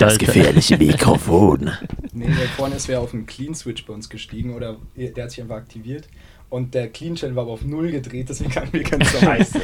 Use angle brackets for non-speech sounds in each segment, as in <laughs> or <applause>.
Das gefährliche <laughs> Mikrofon. Nee, der vorne ist wer auf einen Clean Switch bei uns gestiegen oder der hat sich einfach aktiviert. Und der Clean Channel war aber auf Null gedreht, deswegen kann wir keinen <laughs> Song. Scheiße.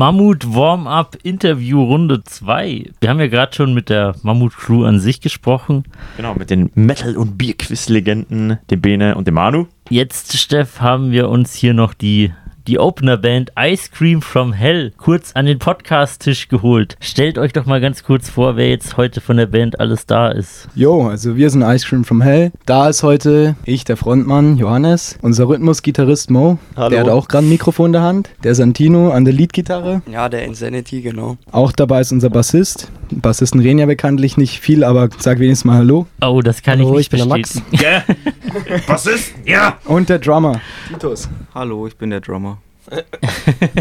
Mammut Warm-Up Interview Runde 2. Wir haben ja gerade schon mit der Mammut Crew an sich gesprochen. Genau, mit den Metal- und Bierquiz-Legenden, dem Bene und dem Manu. Jetzt, Steff, haben wir uns hier noch die, die Opener-Band Ice Cream from Hell kurz an den Podcast-Tisch geholt. Stellt euch doch mal ganz kurz vor, wer jetzt heute von der Band alles da ist. Jo, also wir sind Ice Cream from Hell. Da ist heute ich, der Frontmann Johannes, unser Rhythmus-Gitarrist Mo. Hallo. Der hat auch gerade ein Mikrofon in der Hand. Der Santino an der Leadgitarre. Ja, der Insanity, genau. Auch dabei ist unser Bassist. Bassisten reden ja bekanntlich nicht viel, aber sag wenigstens mal Hallo. Oh, das kann Hallo, ich nicht ich bin der Max. <laughs> bestätigen. Was ist? Ja! Und der Drummer, Titus. Hallo, ich bin der Drummer.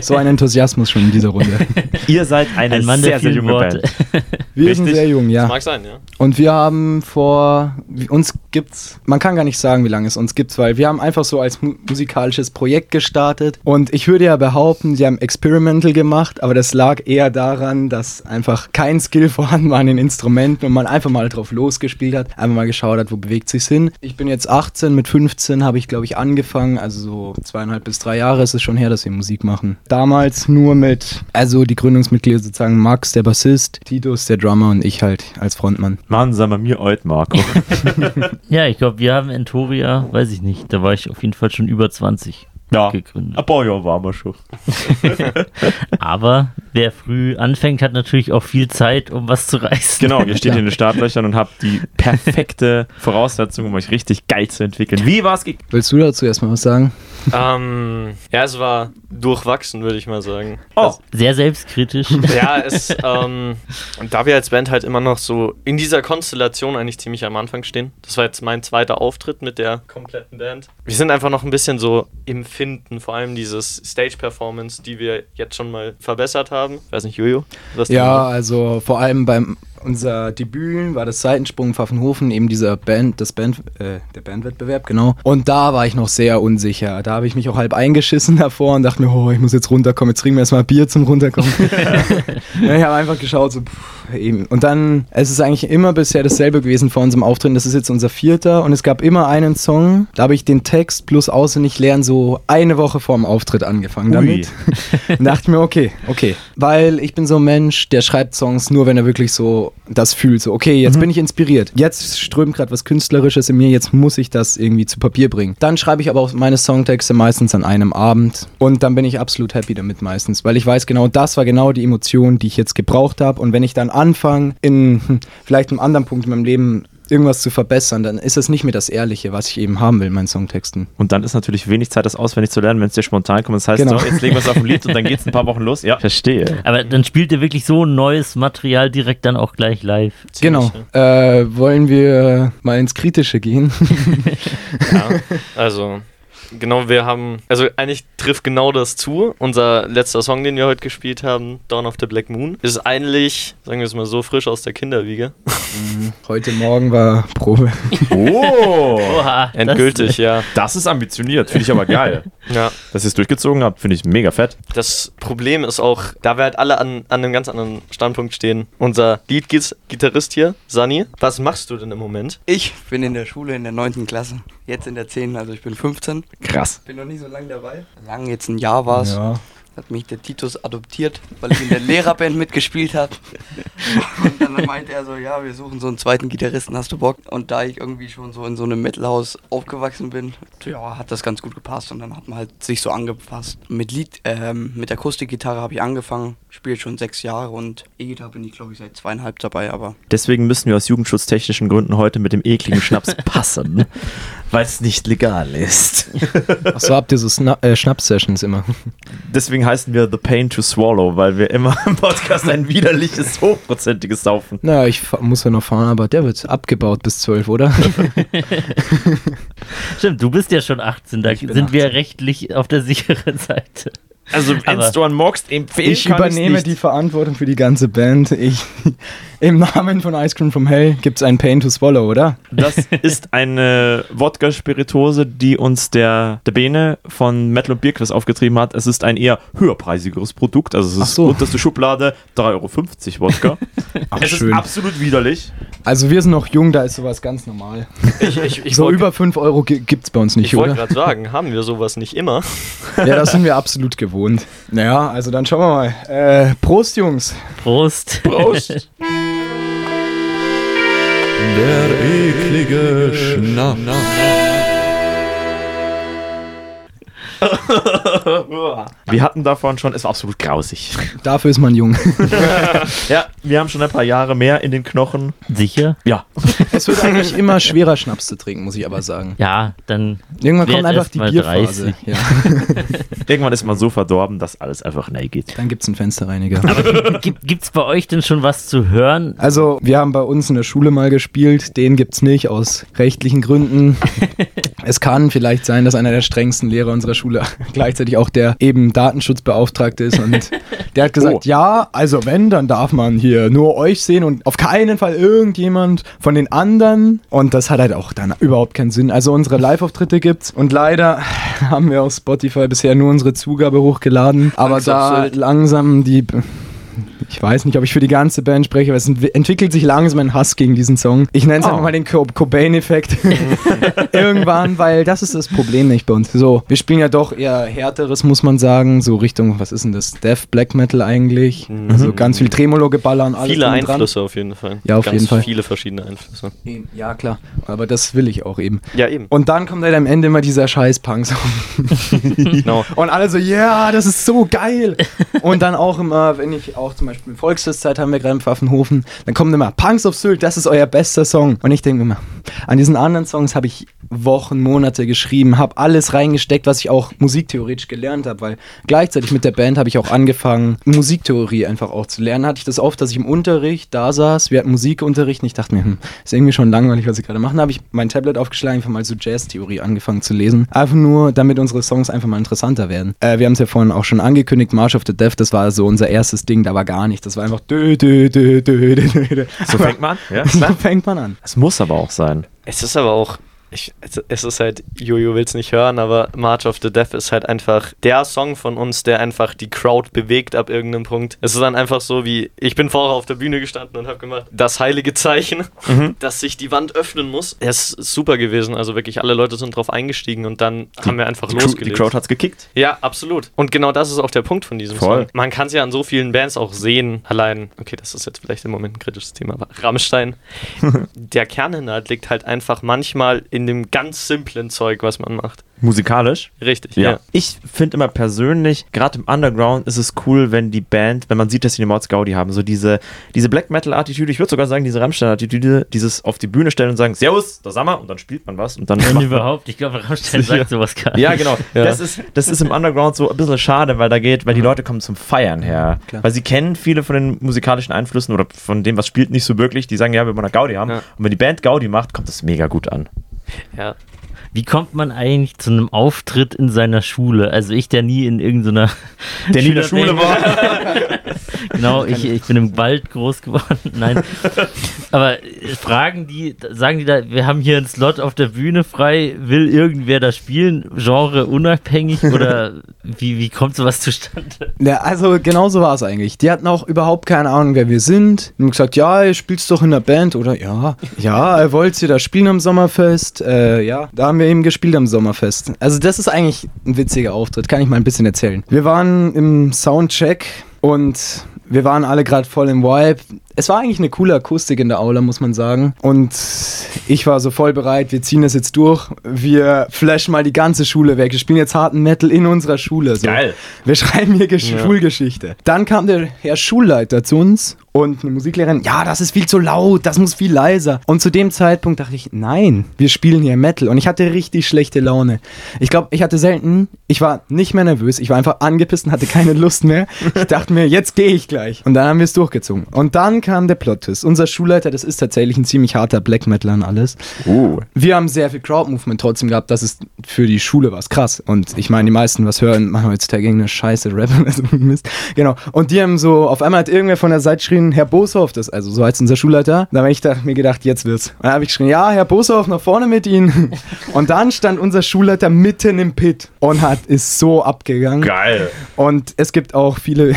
So ein Enthusiasmus schon in dieser Runde. <laughs> Ihr seid eine Ein Mann sehr, der sehr junge Worte. Band. Wir sind Richtig? sehr jung, ja. Mag sein, ja. Und wir haben vor, uns gibt's, man kann gar nicht sagen, wie lange es uns gibt, weil wir haben einfach so als mu musikalisches Projekt gestartet. Und ich würde ja behaupten, sie haben Experimental gemacht, aber das lag eher daran, dass einfach kein Skill <laughs> vorhanden war an den Instrumenten und man einfach mal drauf losgespielt hat, einfach mal geschaut hat, wo bewegt sich's hin. Ich bin jetzt 18, mit 15 habe ich, glaube ich, angefangen, also so zweieinhalb bis drei Jahre ist es schon her, dass wir Musik machen. Damals nur mit, also die Gründungsmitglieder sozusagen Max, der Bassist, Titus, der Drummer und ich halt als Frontmann. Mann, sag mal mir alt, Marco. <laughs> <laughs> Ja, ich glaube, wir haben Entoria, weiß ich nicht, da war ich auf jeden Fall schon über 20 Ja, gegründet. ein paar Jahre waren wir schon. <laughs> Aber wer früh anfängt, hat natürlich auch viel Zeit, um was zu reißen. Genau, ihr steht hier in den Startlöchern und habt die perfekte Voraussetzung, um euch richtig geil zu entwickeln. Wie war's? ge- Willst du dazu erstmal was sagen? Ähm, ja, es war durchwachsen, würde ich mal sagen. Oh, Sehr selbstkritisch. Ja, es, ähm, und da wir als Band halt immer noch so in dieser Konstellation eigentlich ziemlich am Anfang stehen. Das war jetzt mein zweiter Auftritt mit der kompletten Band. Wir sind einfach noch ein bisschen so im Finden, vor allem dieses Stage-Performance, die wir jetzt schon mal verbessert haben. Weiß nicht, Jojo? Was Ja, also vor allem beim unser Debüt war das Seitensprung Pfaffenhofen, eben dieser Band, das Band, äh, der Bandwettbewerb, genau. Und da war ich noch sehr unsicher. Da habe ich mich auch halb eingeschissen davor und dachte mir, oh, ich muss jetzt runterkommen, jetzt trinken wir erstmal Bier zum Runterkommen. <laughs> ja, ich habe einfach geschaut, so, pff, eben. Und dann, es ist eigentlich immer bisher dasselbe gewesen vor unserem Auftreten. Das ist jetzt unser vierter und es gab immer einen Song, da habe ich den Text plus auswendig lernen so eine Woche vor dem Auftritt angefangen Ui. damit. Und <laughs> dachte mir, okay, okay. Weil ich bin so ein Mensch, der schreibt Songs nur, wenn er wirklich so das fühlt. So, okay, jetzt bin ich inspiriert. Jetzt strömt gerade was Künstlerisches in mir, jetzt muss ich das irgendwie zu Papier bringen. Dann schreibe ich aber auch meine Songtexte meistens an einem Abend. Und dann bin ich absolut happy damit meistens. Weil ich weiß genau, das war genau die Emotion, die ich jetzt gebraucht habe. Und wenn ich dann anfange, in <laughs> vielleicht einem anderen Punkt in meinem Leben irgendwas zu verbessern, dann ist es nicht mehr das Ehrliche, was ich eben haben will in meinen Songtexten. Und dann ist natürlich wenig Zeit, das auswendig zu lernen, wenn es dir spontan kommt. Das heißt, Genau. so, jetzt legen wir es auf ein Lied und dann geht's ein paar Wochen los. Ja, verstehe. Aber dann spielt ihr wirklich so neues Material direkt dann auch gleich live. Ziemlich, Genau. Äh, wollen wir mal ins Kritische gehen? <laughs> <laughs> Ja, also genau, wir haben, also eigentlich trifft genau das zu. Unser letzter Song, den wir heute gespielt haben, Dawn of the Black Moon, ist eigentlich, sagen wir es mal so, frisch aus der Kinderwiege. Heute Morgen war Probe. Oh, Oha, das- Endgültig, ja. das ist ambitioniert. Finde ich aber geil. Ja, Dass ihr es durchgezogen habt, finde ich mega fett. das Problem ist auch, da wir halt alle an, an einem ganz anderen Standpunkt stehen. Unser Lead-Gitarrist hier, Sunny, was machst du denn im Moment? Ich bin in der Schule in der 9. Klasse. Jetzt in der 10. Also ich bin 15. Krass. Bin noch nicht so lange dabei. Lang, jetzt ein Jahr war es. Ja. Hat mich der Titus adoptiert, weil ich in der Lehrerband mitgespielt habe. Und dann meinte er so, ja, wir suchen so einen zweiten Gitarristen, hast du Bock? Und da ich irgendwie schon so in so einem Metalhaus aufgewachsen bin, ja, hat das ganz gut gepasst und dann hat man halt sich so angepasst. Mit Lied, ähm, mit Akustikgitarre habe ich angefangen, spiele schon sechs Jahre und E-Gitarre bin ich glaube ich seit zweieinhalb dabei, aber Deswegen müssen wir aus jugendschutztechnischen Gründen heute mit dem ekligen Schnaps <laughs> passen, weil es nicht legal ist. <laughs> Achso, habt ihr so Sna äh, Schnaps-Sessions immer? Deswegen heißen wir The Pain to Swallow, weil wir immer im Podcast ein widerliches, hochprozentiges saufen. Naja, ich muss ja noch fahren, aber der wird abgebaut bis 12, oder? <laughs> Stimmt, du bist ja schon 18, da sind wir 18. rechtlich auf der sicheren Seite. Also, wenn du an Moxt empfehlen Ich übernehme die. Verantwortung für die ganze Band. Ich, Im Namen von Ice Cream from Hell gibt es ein Pain to Swallow, oder? Das ist eine Wodka-Spirituose, die uns der, der Bene von Metal und Bierquiz aufgetrieben hat. Es ist ein eher höherpreisigeres Produkt. Also es Ach ist so. unterste Schublade 3,50 Euro Wodka. <laughs> Ach, es schön. ist absolut widerlich. Also wir sind noch jung, da ist sowas ganz normal. Ich, ich, ich so wollte über 5 Euro gibt es bei uns nicht, ich wollte oder? gerade sagen, haben wir sowas nicht immer? <laughs> Ja, das sind wir absolut gewohnt. Naja, also dann schauen wir mal. Äh, Prost, Jungs. Prost. Prost! Der eklige Schnaps. <laughs> Wir hatten davon schon, es war absolut grausig. Dafür ist man jung. <laughs> Ja, wir haben schon ein paar Jahre mehr in den Knochen. Sicher? Ja, es wird eigentlich immer schwerer, Schnaps zu trinken, muss ich aber sagen. Ja, dann Irgendwann kommt einfach die Bierphase. 30. Ja, <laughs> irgendwann ist man so verdorben, dass alles einfach nein geht. dann gibt es einen Fensterreiniger. gibt, gibt's bei euch denn schon was zu hören? Also, wir haben bei uns in der Schule mal gespielt, den gibt's nicht aus rechtlichen Gründen. es kann vielleicht sein, dass einer der strengsten Lehrer unserer Schule <laughs> gleichzeitig auch der eben Datenschutzbeauftragte ist und der hat gesagt, <laughs> Oh. ja, also wenn, dann darf man hier nur euch sehen und auf keinen Fall irgendjemand von den anderen und das hat halt auch dann überhaupt keinen Sinn. Also unsere Live-Auftritte gibt's und leider <laughs> haben wir auf Spotify bisher nur unsere Zugabe hochgeladen, aber Angst auf da Sylt. langsam die ich weiß nicht, ob ich für die ganze Band spreche, aber es ent- entwickelt sich langsam ein Hass gegen diesen Song. Ich nenne es Oh. einfach mal den Co Cobain-Effekt. <laughs> Irgendwann, weil das ist das Problem nicht bei uns. So, wir spielen ja doch eher härteres, muss man sagen. So Richtung, was ist denn das? Death Black Metal eigentlich. Also ganz viel Tremolo-Geballer und alles. Viele. Einflüsse auf jeden Fall. Ja, auf Ganz jeden Fall. viele verschiedene Einflüsse. Ja, klar. Aber das will ich auch eben. Ja, eben. Und dann kommt halt am Ende immer dieser scheiß Punk-Song. <laughs> Genau. Und alle so, ja, das ist so geil. Und dann auch immer, wenn ich auch zum Beispiel Volksfestzeit haben wir gerade in Pfaffenhofen, dann kommen immer Punks of Sylt, das ist euer bester Song. Und ich denke immer, an diesen anderen Songs habe ich Wochen, Monate geschrieben, habe alles reingesteckt, was ich auch musiktheoretisch gelernt habe, weil gleichzeitig mit der Band habe ich auch angefangen, Musiktheorie einfach auch zu lernen. Hatte ich das oft, dass ich im Unterricht da saß, wir hatten Musikunterricht und ich dachte mir, hm, ist irgendwie schon langweilig, was ich gerade mache. Da habe ich mein Tablet aufgeschlagen, einfach mal so Jazztheorie angefangen zu lesen. Einfach nur, damit unsere Songs einfach mal interessanter werden. Äh, wir haben es ja vorhin auch schon angekündigt, March of the Death, das war so unser erstes Ding, da war gar nicht. Das war einfach dö, dö, dö, dö, dö, dö. So fängt man an. Ja, <laughs> So fängt man an. Es muss aber auch sein. Es ist aber auch, ich, es, es ist halt, Jojo will es nicht hören, aber March of the Death ist halt einfach der Song von uns, der einfach die Crowd bewegt ab irgendeinem Punkt. Es ist dann einfach so wie, ich bin vorher auf der Bühne gestanden und habe gemacht, das heilige Zeichen, <laughs> dass sich die Wand öffnen muss. Er ist super gewesen, also wirklich alle Leute sind drauf eingestiegen und dann haben wir einfach Die, Crew, die losgelegt. Crowd hat's gekickt. Ja, absolut. Und genau das ist auch der Punkt von diesem Voll. Song. Man kann es ja an so vielen Bands auch sehen. Allein, okay, das ist jetzt vielleicht im Moment ein kritisches Thema, aber Rammstein. <laughs> der Kerninhalt liegt halt einfach manchmal in dem ganz simplen Zeug, was man macht. Musikalisch. Richtig, Ja. ja. Ich finde immer persönlich, gerade im Underground ist es cool, wenn die Band, wenn man sieht, dass sie eine Mords Gaudi haben, so diese, diese Black Metal-Attitüde, ich würde sogar sagen, diese Rammstein-Attitüde, dieses auf die Bühne stellen und sagen, Servus, da sind wir, und dann spielt man was und dann Wenn überhaupt, ich glaube, Rammstein Sicher. sagt sowas gar Ja, nicht. genau. Das, ist, das ist im Underground so ein bisschen schade, weil da geht, weil die Leute kommen zum Feiern her. Klar. Weil sie kennen viele von den musikalischen Einflüssen oder von dem, was spielt, nicht so wirklich. Die sagen, ja, wir wollen eine Gaudi haben. Ja. Und wenn die Band Gaudi macht, kommt das mega gut an. Ja. Wie kommt man eigentlich zu einem Auftritt in seiner Schule? Also ich, der nie in irgendeiner <laughs> Der nie in der Schule war. <laughs> genau, ich, ich bin im Wald groß geworden. <laughs> Nein. Aber äh, fragen die, sagen die da, wir haben hier einen Slot auf der Bühne frei, will irgendwer da spielen, Genre unabhängig oder wie, wie kommt sowas zustande? Ja, also genau so war es eigentlich. Die hatten auch überhaupt keine Ahnung, wer wir sind. Und haben gesagt, ja, ihr spielst doch in der Band, oder? Ja. Ja, wollt ihr da spielen am Sommerfest? Äh, ja, da haben wir eben gespielt am Sommerfest. Also das ist eigentlich ein witziger Auftritt, kann ich mal ein bisschen erzählen. Wir waren im Soundcheck und wir waren alle gerade voll im Vibe. Es war eigentlich eine coole Akustik in der Aula, muss man sagen. Und ich war so voll bereit, wir ziehen das jetzt durch. Wir flashen mal die ganze Schule weg. Wir spielen jetzt harten Metal in unserer Schule. So. Geil. Wir schreiben hier Gesch Schulgeschichte. Dann kam der Herr Schulleiter zu uns und eine Musiklehrerin, ja, das ist viel zu laut, das muss viel leiser. Und zu dem Zeitpunkt dachte ich, nein, wir spielen hier Metal. Und ich hatte richtig schlechte Laune. Ich glaube, ich hatte selten, ich war nicht mehr nervös, ich war einfach angepisst und hatte keine Lust mehr. Ich dachte mir, jetzt gehe ich gleich. Und dann haben wir es durchgezogen. Und dann kam der Plot-Twist. Unser Schulleiter, das ist tatsächlich ein ziemlich harter Black Metaler und alles. Uh. Wir haben sehr viel Crowd-Movement trotzdem gehabt. Das ist für die Schule was krass. Und ich meine, die meisten, was hören, machen heutzutage irgendeine scheiße Rap oder so ein <laughs> Mist. Genau. Und die haben so, auf einmal hat irgendwer von der Seite geschrien, Herr Boshoff, das, also so heißt unser Schulleiter. Da habe ich da, mir gedacht, jetzt wird's. Und dann habe ich geschrien, ja, Herr Boshoff, nach vorne mit Ihnen. <laughs> Und dann stand unser Schulleiter mitten im Pit und hat, ist so abgegangen. Geil. Und es gibt auch viele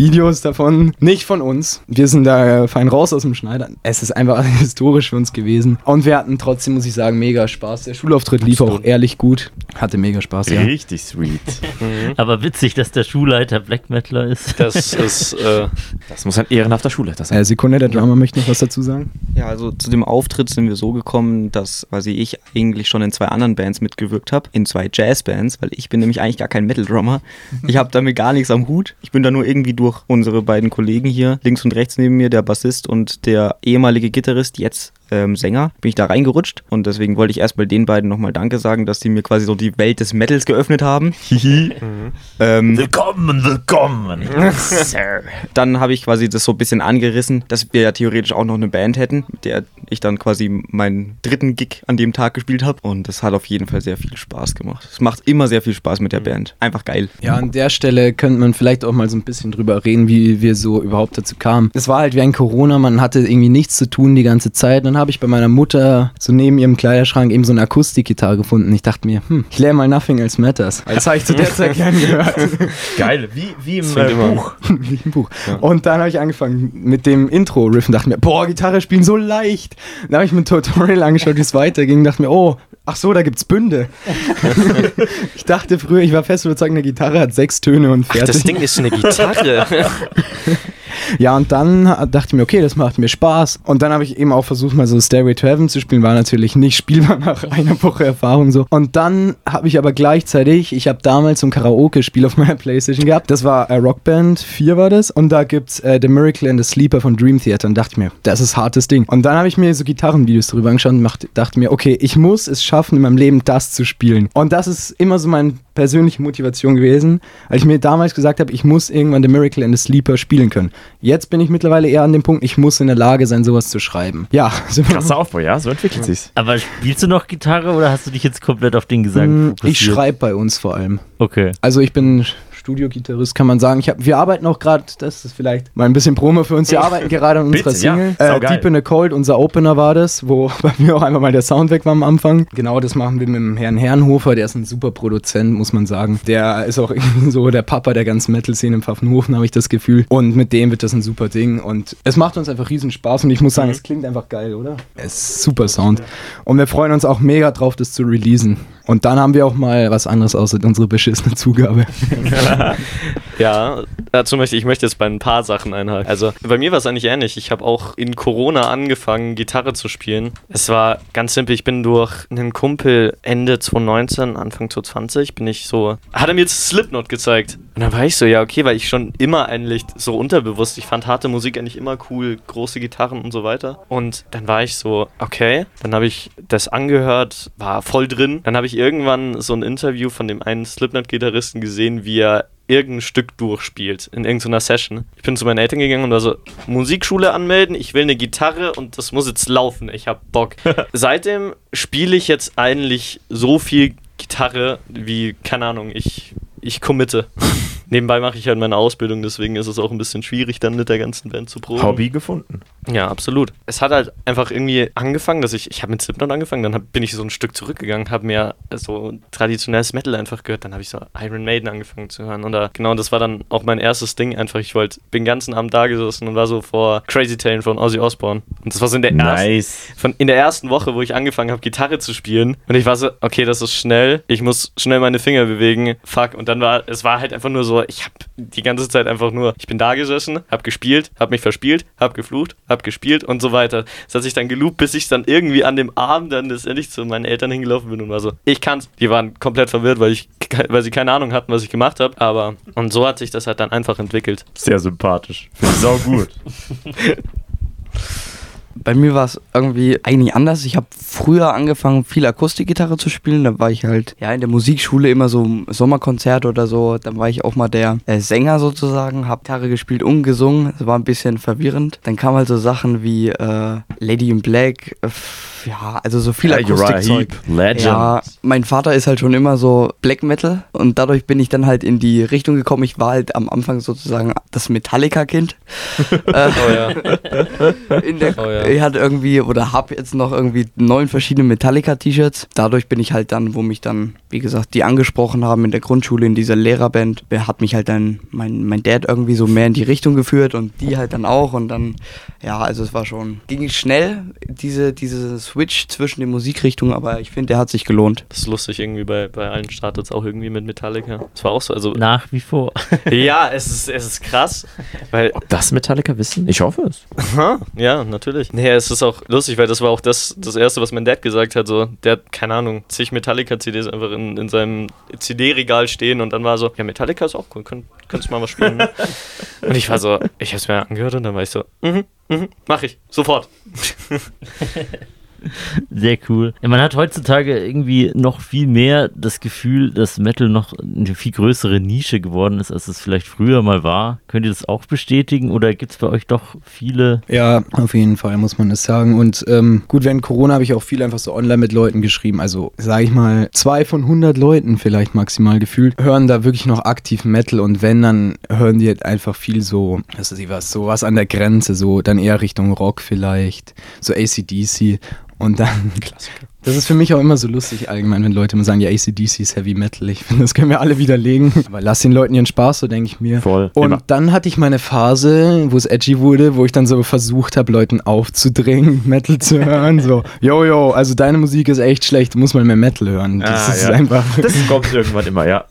Videos davon, nicht von uns. Wir sind da fein raus aus dem Schneider. Es ist einfach <laughs> historisch für uns gewesen. Und wir hatten trotzdem, muss ich sagen, mega Spaß. Der Schulauftritt lief auch ehrlich gut. Hatte mega Spaß, ja. Richtig sweet. <laughs> Aber witzig, dass der Schulleiter Black Metaler ist. Das ist, äh, Das muss ein ehrenhafter Schulleiter sein. Äh, Sekunde, der Drummer möchte noch was dazu sagen. Ja, also zu dem Auftritt sind wir so gekommen, dass quasi ich eigentlich schon in zwei anderen Bands mitgewirkt habe, in zwei Jazzbands, weil ich bin nämlich eigentlich gar kein Metal-Drummer. Ich habe damit gar nichts am Hut. Ich bin da nur irgendwie durch unsere beiden Kollegen hier, links und rechts neben mir, der Bassist und der ehemalige Gitarrist, jetzt ähm, Sänger, bin ich da reingerutscht und deswegen wollte ich erstmal den beiden nochmal Danke sagen, dass die mir quasi so die Welt des Metals geöffnet haben. <laughs> ähm, Willkommen, willkommen. <laughs> Sir. dann habe ich quasi das so ein bisschen angerissen, dass wir ja theoretisch auch noch eine Band hätten, mit der ich dann quasi meinen dritten Gig an dem Tag gespielt habe. Und das hat auf jeden Fall sehr viel Spaß gemacht. Es macht immer sehr viel Spaß mit der Band. Einfach geil. Ja, an der Stelle könnte man vielleicht auch mal so ein bisschen drüber reden, wie wir so überhaupt dazu kamen. Es war halt während Corona, man hatte irgendwie nichts zu tun die ganze Zeit. Dann habe ich bei meiner Mutter so neben ihrem Kleiderschrank eben so eine Akustikgitarre gefunden. Ich dachte mir, hm, ich lerne mal Nothing Else Matters. <laughs> Das habe ich zu der Zeit gern gehört. <laughs> Geil, wie, wie im äh, Buch. <laughs> Wie im Buch. Und dann habe ich angefangen mit dem Intro-Riff und dachte mir, boah, Gitarre spielen so leicht. Dann habe ich mir ein Tutorial angeschaut, wie es weiterging und dachte mir, oh, ach so, da gibt's Bünde. <laughs> ich dachte früher, ich war fest überzeugt, eine Gitarre hat sechs Töne und ach, fertig. das Ding ist eine Gitarre. <laughs> Ja, und dann dachte ich mir, okay, das macht mir Spaß. Und dann habe ich eben auch versucht, mal so Stairway to Heaven zu spielen. War natürlich nicht spielbar <laughs> nach einer Woche Erfahrung so. Und dann habe ich aber gleichzeitig, ich habe damals so ein Karaoke-Spiel auf meiner Playstation gehabt. Das war äh, Rockband 4 war das. Und da gibt's äh, The Miracle and the Sleeper von Dream Theater. Und dachte ich mir, das ist hartes Ding. Und dann habe ich mir so Gitarrenvideos drüber angeschaut und dachte mir, okay, ich muss es schaffen, in meinem Leben das zu spielen. Und das ist immer so meine persönliche Motivation gewesen, weil ich mir damals gesagt habe, ich muss irgendwann The Miracle and the Sleeper spielen können. Jetzt bin ich mittlerweile eher an dem Punkt, ich muss in der Lage sein, sowas zu schreiben. Ja, <laughs> so Krasser Aufbau, ja, so entwickelt sich's. Aber spielst du noch Gitarre oder hast du dich jetzt komplett auf den Gesang Mm, Ich fokussiert? schreibe bei uns vor allem. Okay. Also ich bin Studiogitarrist, kann man sagen. Ich hab, wir arbeiten auch gerade, das ist vielleicht mal ein bisschen Promo für uns, wir arbeiten gerade an unserer Bitte, ja. Single. äh, Saugeil. Deep in the Cold, unser Opener war das, wo <laughs> bei mir auch einfach mal der Sound weg war am Anfang. Genau, das machen wir mit dem Herrn Herrenhofer, der ist ein super Produzent, muss man sagen. Der ist auch <laughs> irgendwie so der Papa der ganzen Metal-Szene im Pfaffenhofen, habe ich das Gefühl. Und mit dem wird das ein super Ding. Und es macht uns einfach riesen Spaß und ich muss sagen, es klingt einfach geil, oder? Es ist super Sound. Und wir freuen uns auch mega drauf, das zu releasen. Und dann haben wir auch mal was anderes außer unsere beschissene Zugabe. <laughs> Ja, dazu möchte ich möchte jetzt bei ein paar Sachen einhaken. Also bei mir war es eigentlich ähnlich. Ich habe auch in Corona angefangen, Gitarre zu spielen. Es war ganz simpel. Ich bin durch einen Kumpel Ende 2019, Anfang 2020, bin ich so, hat er mir jetzt Slipknot gezeigt. Und dann war ich so, ja okay, weil ich schon immer eigentlich so unterbewusst, ich fand harte Musik eigentlich immer cool, große Gitarren und so weiter. Und dann war ich so, okay, dann habe ich das angehört, war voll drin. Dann habe ich irgendwann so ein Interview von dem einen Slipknot-Gitarristen gesehen, wie er irgendein Stück durchspielt in irgendeiner Session. Ich bin zu meinen Eltern gegangen und war so, Musikschule anmelden, ich will eine Gitarre und das muss jetzt laufen, ich hab Bock. <laughs> Seitdem spiele ich jetzt eigentlich so viel Gitarre wie, keine Ahnung, ich, ich committe. <laughs> Nebenbei mache ich halt meine Ausbildung, deswegen ist es auch ein bisschen schwierig, dann mit der ganzen Band zu proben. Hobby gefunden. Ja, absolut. Es hat halt einfach irgendwie angefangen, dass ich, ich habe mit Slipknot angefangen, dann hab, bin ich so ein Stück zurückgegangen, habe mir so traditionelles Metal einfach gehört, dann habe ich so Iron Maiden angefangen zu hören und da, genau, das war dann auch mein erstes Ding einfach, ich wollte, bin den ganzen Abend da gesessen und war so vor Crazy Tail von Ozzy Osbourne und das war so in der ersten, Nice. von in der ersten Woche, wo ich angefangen habe, Gitarre zu spielen. Und ich war so, okay, das ist schnell. Ich muss schnell meine Finger bewegen. Fuck. Und dann war, es war halt einfach nur so, ich habe die ganze Zeit einfach nur, ich bin da gesessen, hab gespielt, hab mich verspielt, hab geflucht, hab gespielt und so weiter. Das hat sich dann geloopt, bis ich dann irgendwie an dem Abend dann letztendlich zu meinen Eltern hingelaufen bin und war so, ich kann's. Die waren komplett verwirrt, weil ich, weil sie keine Ahnung hatten, was ich gemacht habe. Aber, und so hat sich das halt dann einfach entwickelt. Sehr sympathisch. Sau gut. <laughs> bei mir war es irgendwie eigentlich anders. Ich habe früher angefangen, viel Akustikgitarre zu spielen. Da war ich halt ja in der Musikschule immer so im Sommerkonzert oder so. Dann war ich auch mal der äh, Sänger sozusagen, habe Gitarre gespielt und gesungen. Das war ein bisschen verwirrend. Dann kamen halt so Sachen wie äh, Lady in Black. Äh, ja, also so viel Ja, Akustikzeug. Legend. Ja, mein Vater ist halt schon immer so Black Metal und dadurch bin ich dann halt in die Richtung gekommen. Ich war halt am Anfang sozusagen das Metallica-Kind. äh, <laughs> Oh ja. <laughs> in der, Oh ja. Ich hatte irgendwie oder habe jetzt noch irgendwie neun verschiedene Metallica-T-Shirts. Dadurch bin ich halt dann, wo mich dann, wie gesagt, die angesprochen haben in der Grundschule in dieser Lehrerband, hat mich halt dann mein, mein Dad irgendwie so mehr in die Richtung geführt und die halt dann auch und dann, ja, also es war schon, ging schnell, diese, diese Switch zwischen den Musikrichtungen, aber ich finde, der hat sich gelohnt. Das ist lustig irgendwie bei, bei allen Startets auch irgendwie mit Metallica. Das war auch so, also Nach wie vor. <laughs> ja, es ist, es ist krass, weil Ob das Metallica wissen? Ich hoffe es. Aha, ja, natürlich. Nee, es ist auch lustig, weil das war auch das, das Erste, was mein Dad gesagt hat. So, der hat, keine Ahnung, zig Metallica-CDs einfach in, in seinem CD-Regal stehen und dann war so, ja, Metallica ist auch cool, könnt, könntest mal was spielen. Ne? <laughs> und ich war so, ich hab's mir angehört und dann war ich so, mhm, mhm, mach ich, sofort. <laughs> Sehr cool. Man hat heutzutage irgendwie noch viel mehr das Gefühl, dass Metal noch eine viel größere Nische geworden ist, als es vielleicht früher mal war. Könnt ihr das auch bestätigen oder gibt es bei euch doch viele? Ja, auf jeden Fall muss man das sagen. Und ähm, gut, während Corona habe ich auch viel einfach so online mit Leuten geschrieben. Also sage ich mal, zwei von 100 Leuten vielleicht maximal gefühlt hören da wirklich noch aktiv Metal. Und wenn, dann hören die halt einfach viel so, was weiß ich was, so was an der Grenze, so dann eher Richtung Rock vielleicht, so ACDC. Und dann, das ist für mich auch immer so lustig allgemein, wenn Leute immer sagen, ja, ACDC ist Heavy Metal. Ich finde, das können wir alle widerlegen. Aber lass den Leuten ihren Spaß, so denke ich mir. Voll. Und Immer. dann hatte ich meine Phase, wo es edgy wurde, wo ich dann so versucht habe, Leuten aufzudrängen, <laughs> Metal zu hören. So, yo, yo, also deine Musik ist echt schlecht, du musst mal mehr Metal hören. Das Ah, ist ja. einfach. <laughs> Das kommt irgendwann immer, ja.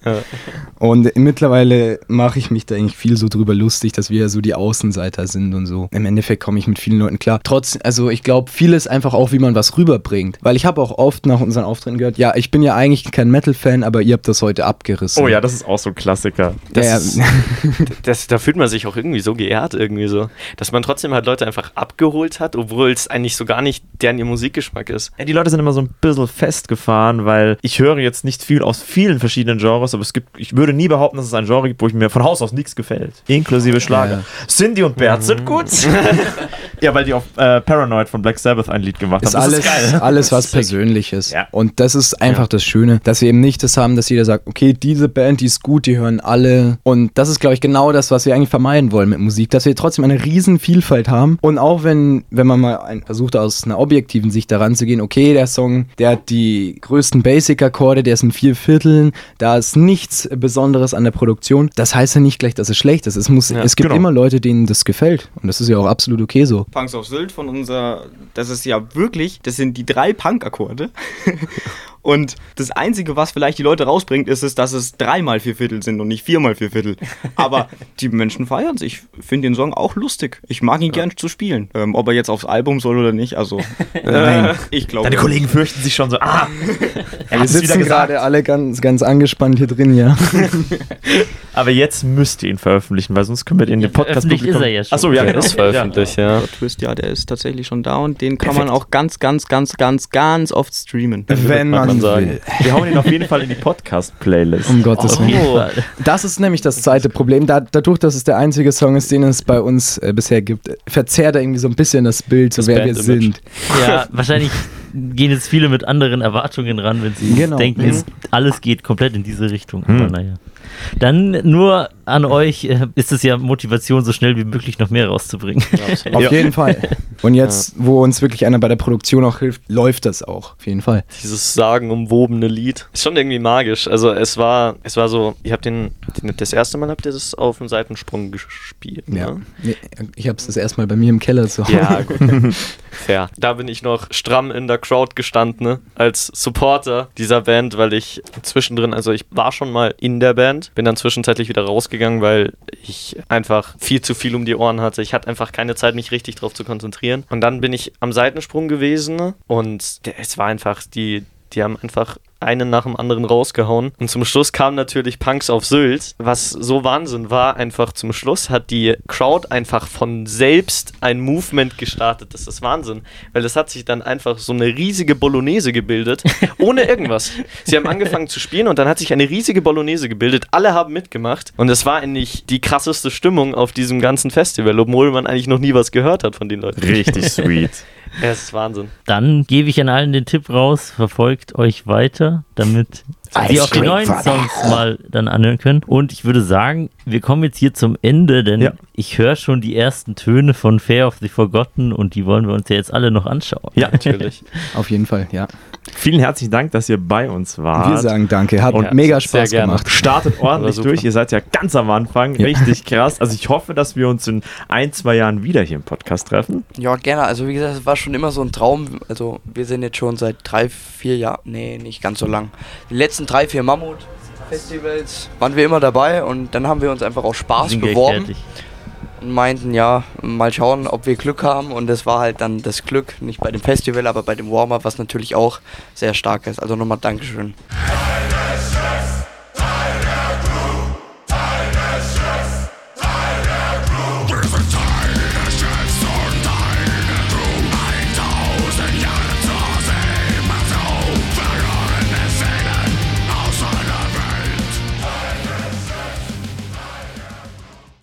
Und mittlerweile mache ich mich da eigentlich viel so drüber lustig, dass wir ja so die Außenseiter sind und so. Im Endeffekt komme ich mit vielen Leuten klar. Trotzdem, also ich glaube, vieles einfach auch, wie man was rüberbringt. Weil ich habe auch oft nach unseren Auftritten gehört, ja, ich bin ja eigentlich kein Metal-Fan, aber ihr habt das heute abgerissen. Oh ja, das ist auch so ein Klassiker. Das Ja, ist, <laughs> das, da fühlt man sich auch irgendwie so geehrt, irgendwie so. Dass man trotzdem halt Leute einfach abgeholt hat, obwohl es eigentlich so gar nicht deren ihr Musikgeschmack ist. Ja, die Leute sind immer so ein bisschen festgefahren, weil ich höre jetzt nicht viel aus vielen verschiedenen Genres, aber es gibt, ich würde nie behaupten, dass es ein Genre gibt, wo ich mir von Haus aus nichts gefällt. Inklusive Schlager. Ja. Cindy und Bert sind gut. <laughs> ja, weil die auf äh, Paranoid von Black Sabbath ein Lied gemacht ist haben. alles, alles was Das ist sick. Persönliches. Ja. Und das ist einfach das Schöne, dass wir eben nicht das haben, dass jeder sagt, okay, diese Band, die ist gut, die hören alle. Und das ist, glaube ich, genau das, was wir eigentlich vermeiden wollen mit Musik, dass wir trotzdem eine riesen Vielfalt haben. Und auch wenn, wenn man mal ein, versucht, aus einer objektiven Sicht daran zu gehen, okay, der Song, der hat die größten Basic-Akkorde, der ist in vier Vierteln, da ist nichts Besonderes an der Produktion. Das heißt ja nicht gleich, dass es schlecht ist. Es, muss, Ja, es gibt genau. immer Leute, denen das gefällt. Und das ist ja auch absolut okay so. Punks auf Sylt von unser, das ist ja wirklich, das sind die drei Punk-Akkorde. Akkorde. <laughs> Und das Einzige, was vielleicht die Leute rausbringt, ist es, dass es dreimal vier Viertel sind und nicht viermal vier Viertel. <laughs> Aber die Menschen feiern es. Ich finde den Song auch lustig. Ich mag ihn gern zu spielen. Ähm, ob er jetzt aufs Album soll oder nicht, also. <laughs> Nein. Ich glaube. Deine Kollegen fürchten sich schon so, ah, <laughs> er Wir sitzen gerade alle ganz, ganz angespannt hier drin, ja. Aber jetzt müsst ihr ihn veröffentlichen, weil sonst können wir den, den Podcast veröffentlicht ist er ja schon. Achso, ja, Der ist veröffentlicht, ja. Der Twist, ja, der ist tatsächlich schon da und den kann man auch ganz, ganz, ganz, ganz, ganz oft streamen. Wenn man man sagen. will. Wir hauen ihn auf jeden Fall in die Podcast-Playlist. Um Gottes Willen. Fall. Das ist nämlich das zweite Problem. Da, dadurch, dass es der einzige Song ist, den es bei uns äh, bisher gibt, verzerrt er irgendwie so ein bisschen das Bild, so Das wer wir sind. Ja, <laughs> wahrscheinlich gehen jetzt viele mit anderen Erwartungen ran, wenn sie Genau. denken, Mhm. es, alles geht komplett in diese Richtung. Aber naja. Dann nur an euch äh, ist es ja Motivation, so schnell wie möglich noch mehr rauszubringen. <laughs> Auf Ja. jeden Fall. <laughs> Und jetzt, wo uns wirklich einer bei der Produktion auch hilft, läuft das auch. Auf jeden Fall. Dieses sagenumwobene Lied. Ist schon irgendwie magisch. Also es war, es war so, ihr habt den, den das erste Mal habt ihr das auf dem Seitensprung gespielt. Ja. Ne? Nee, Ich habe es das erstmal bei mir im Keller zu Hause. Ja, <laughs> gut. Fair. Da bin ich noch stramm in der Crowd gestanden, ne? als Supporter dieser Band, weil ich zwischendrin, also ich war schon mal in der Band, bin dann zwischenzeitlich wieder rausgegangen, weil ich einfach viel zu viel um die Ohren hatte. Ich hatte einfach keine Zeit, mich richtig drauf zu konzentrieren. Und dann bin ich am Seitensprung gewesen und es war einfach, die, die haben einfach einen nach dem anderen rausgehauen. Und zum Schluss kam natürlich Punks auf Sylt. Was so Wahnsinn war, einfach zum Schluss hat die Crowd einfach von selbst ein Movement gestartet. Das ist Wahnsinn. Weil es hat sich dann einfach so eine riesige Bolognese gebildet, <laughs> ohne irgendwas. Sie haben angefangen zu spielen und dann hat sich eine riesige Bolognese gebildet. Alle haben mitgemacht und es war eigentlich die krasseste Stimmung auf diesem ganzen Festival, obwohl man eigentlich noch nie was gehört hat von den Leuten. Richtig sweet. <laughs> Ja, es ist Wahnsinn. Dann gebe ich an allen den Tipp raus, verfolgt euch weiter, damit Sie auch die neuen Songs mal dann anhören können. Und ich würde sagen, wir kommen jetzt hier zum Ende, denn Ja. ich höre schon die ersten Töne von Fair of the Forgotten und die wollen wir uns ja jetzt alle noch anschauen. Ja, Natürlich. <laughs> Auf jeden Fall, ja. Vielen herzlichen Dank, dass ihr bei uns wart. Wir sagen danke. Hat Und mega sehr Spaß gerne. gemacht. Startet <laughs> ordentlich durch. Ihr seid ja ganz am Anfang. Ja. Richtig krass. Also ich hoffe, dass wir uns in ein, zwei Jahren wieder hier im Podcast treffen. Ja, gerne. Also wie gesagt, es war schon immer so ein Traum. Also wir sind jetzt schon seit drei, vier Jahren, nee, nicht ganz so lang. Die letzten drei, vier Mammut-Festivals waren wir immer dabei und dann haben wir uns einfach aus Spaß beworben fertig. und meinten, ja, mal schauen, ob wir Glück haben. Und das war halt dann das Glück, nicht bei dem Festival, aber bei dem Warm-Up, was natürlich auch sehr stark ist. Also nochmal Dankeschön.